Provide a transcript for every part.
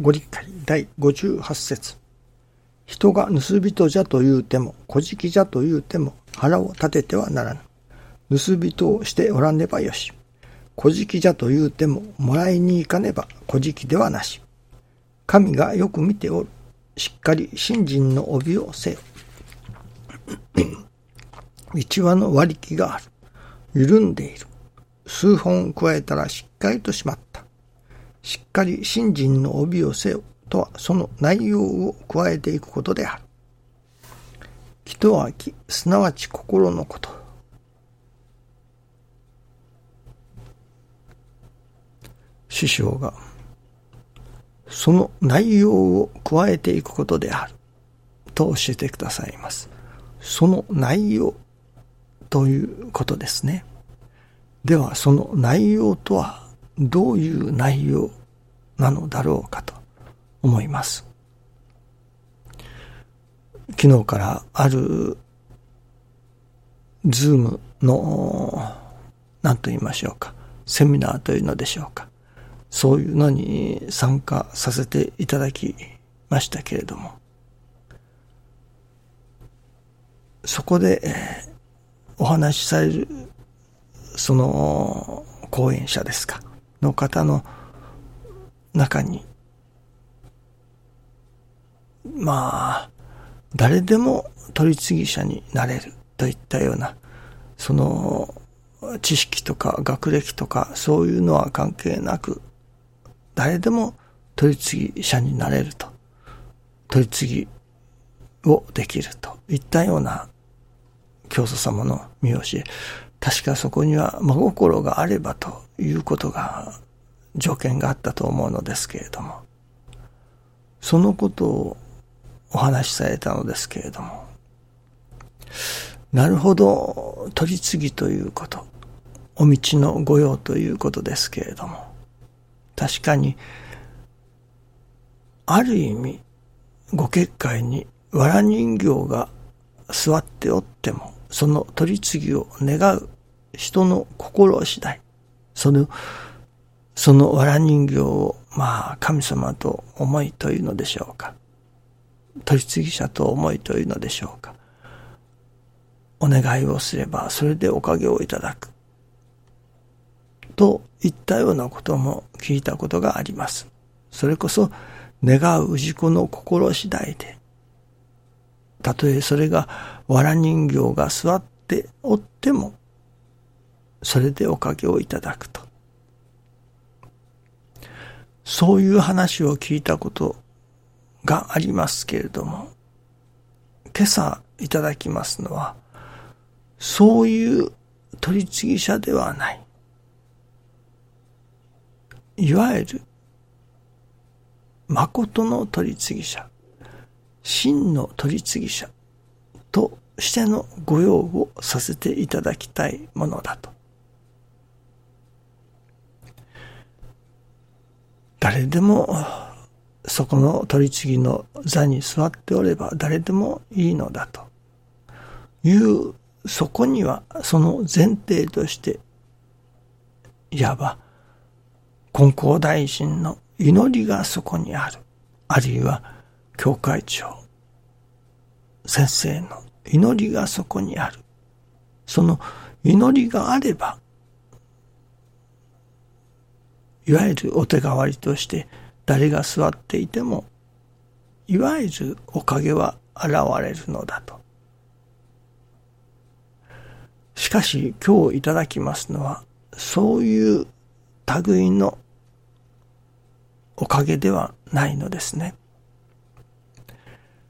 ご理解第58節人が盗人じゃと言うても、小じじゃと言うても、腹を立ててはならぬ。盗人をしておらねばよし。小じじゃと言うても、もらいに行かねば小じではなし。神がよく見ておる。しっかり信心の帯をせよ。道輪の割り木がある。緩んでいる。数本加えたらしっかりとしまった。しっかり信心の帯をせよとはその内容を加えていくことである。気とは気、すなわち心のこと。師匠がその内容を加えていくことであると教えてくださいます。その内容ということですね。ではその内容とはどういう内容なのだろうかと思います。昨日からあるズームの何と言いましょうか。セミナーというのでしょうか。そういうのに参加させていただきましたけれども。そこでお話しされるその講演者ですか。の方の中に。まあ誰でも取り次ぎ者になれるといったようなその知識とか学歴とかそういうのは関係なく誰でも取り次ぎ者になれると。取り次ぎをできると。いったような教祖様の見教え。確かそこには真心があればということが条件があったと思うのですけれども。そのことをお話しされたのですけれども。なるほど取り次ぎということ。お道の御用ということですけれども。確かにある意味ご結界に藁人形が座っておってもその取り次ぎを願う人の心次第。その、その藁人形を、まあ、神様と思いというのでしょうか。取次者と思いというのでしょうか。お願いをすれば、それでおかげをいただく。といったようなことも聞いたことがあります。それこそ、願う氏子の心次第で、たとえそれが藁人形が座っておっても、それでおかげをいただくと。そういう話を聞いたことがありますけれども、今朝いただきますのは、そういう取り次ぎ者ではない。いわゆる、誠の取り次ぎ者、真の取り次ぎ者としての御用をさせていただきたいものだと。誰でもそこの取り次ぎの座に座っておれば誰でもいいのだと。いうそこにはその前提としていわば金光大臣の祈りがそこにある。あるいは教会長先生の祈りがそこにある。その祈りがあればいわゆるお手代わりとして誰が座っていても、いわゆるおかげは現れるのだと。しかし今日いただきますのは、そういう類のおかげではないのですね。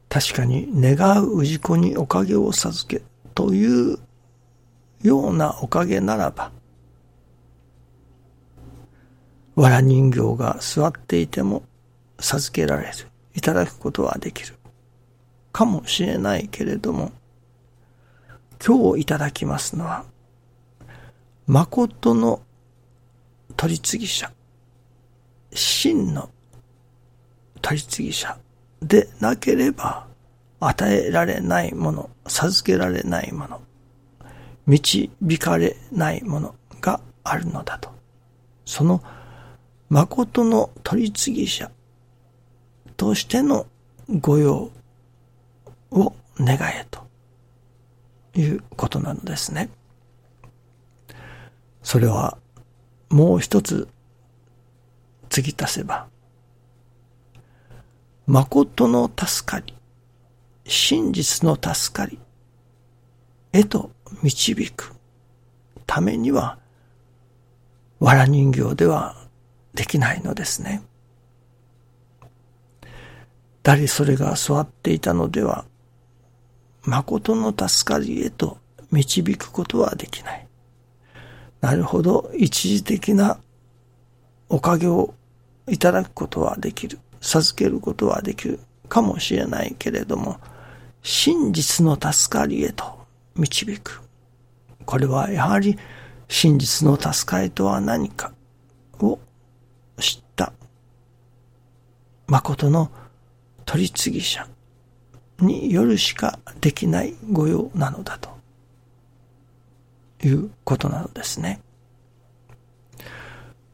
確かに願う氏子におかげを授けというようなおかげならば、藁人形が座っていても授けられる、いただくことはできる。かもしれないけれども、今日いただきますのは、誠の取り次ぎ者、真の取り次ぎ者でなければ与えられないもの、授けられないもの、導かれないものがあるのだと。その誠の取り次ぎ者としての御用を願えということなのですね。それはもう一つ継ぎ足せば、誠の助かり、真実の助かりへと導くためには、藁人形ではできないのですね。誰それが座っていたのでは、誠の助かりへと導くことはできない。なるほど、一時的なおかげをいただくことはできる。授けることはできるかもしれないけれども、真実の助かりへと導く。これはやはり真実の助かりとは何かを知った誠の取り次ぎ者によるしかできない御用なのだということなのですね。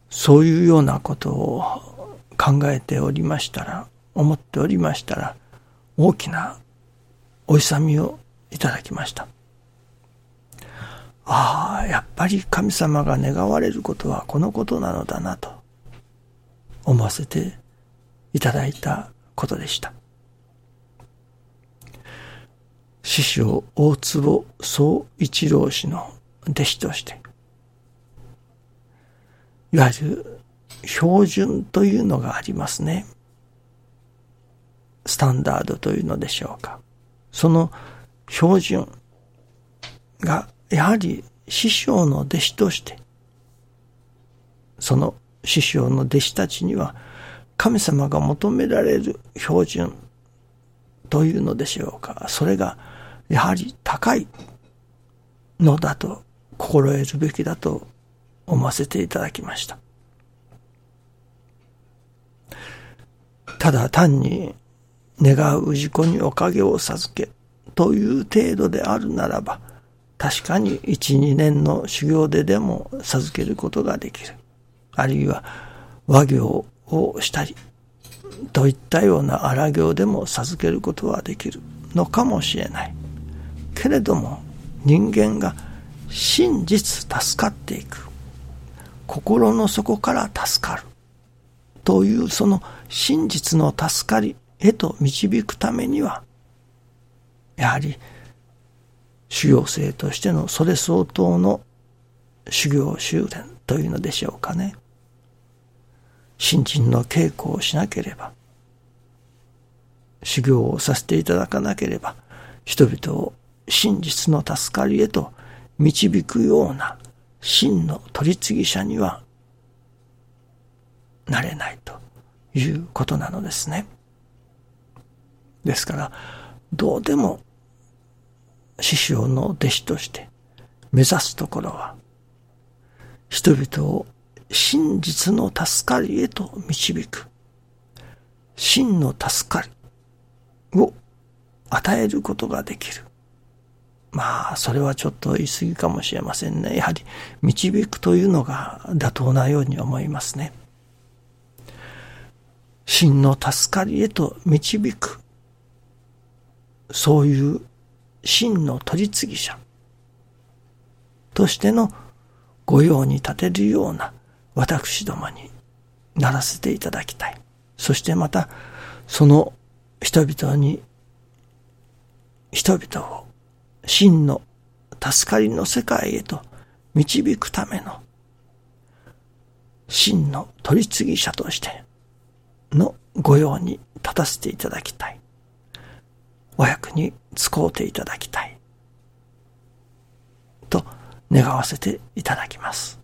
そういうようなことを考えておりましたら、思っておりましたら、大きなお勇みをいただきました。ああ、やっぱり神様が願われることはこのことなのだなと思わせていただいたことでした。師匠大坪総一郎氏の弟子として、いわゆる標準というのがありますね。スタンダードというのでしょうか。その標準がやはり師匠の弟子として、その師匠の弟子たちには神様が求められる標準というのでしょうか。それがやはり高いのだと心得るべきだと思わせていただきました。ただ単に願う氏子におかげを授けという程度であるならば、確かに一、二年の修行ででも授けることができる。あるいは和行をしたり、といったような荒行でも授けることはできるのかもしれない。けれども人間が真実助かっていく。心の底から助かる。というその真実の助かりへと導くためには、やはり修行生としてのそれ相当の修行修練というのでしょうかね。新人の稽古をしなければ、修行をさせていただかなければ、人々を真実の助かりへと導くような真の取り次ぎ者にはなれないということなのですね。ですから、どうでも師匠の弟子として目指すところは、人々を真実の助かりへと導く、真の助かりを与えることができる。まあ、それはちょっと言い過ぎかもしれませんね。やはり、導くというのが妥当なように思いますね。真の助かりへと導く、そういう真の取り次ぎ者としての御用に立てるような私どもにならせていただきたい。そしてまた、その人々に、人々を真の助かりの世界へと導くための真の取り次ぎ者としての御用に立たせていただきたい。お役に使うていただきたい。と願わせていただきます。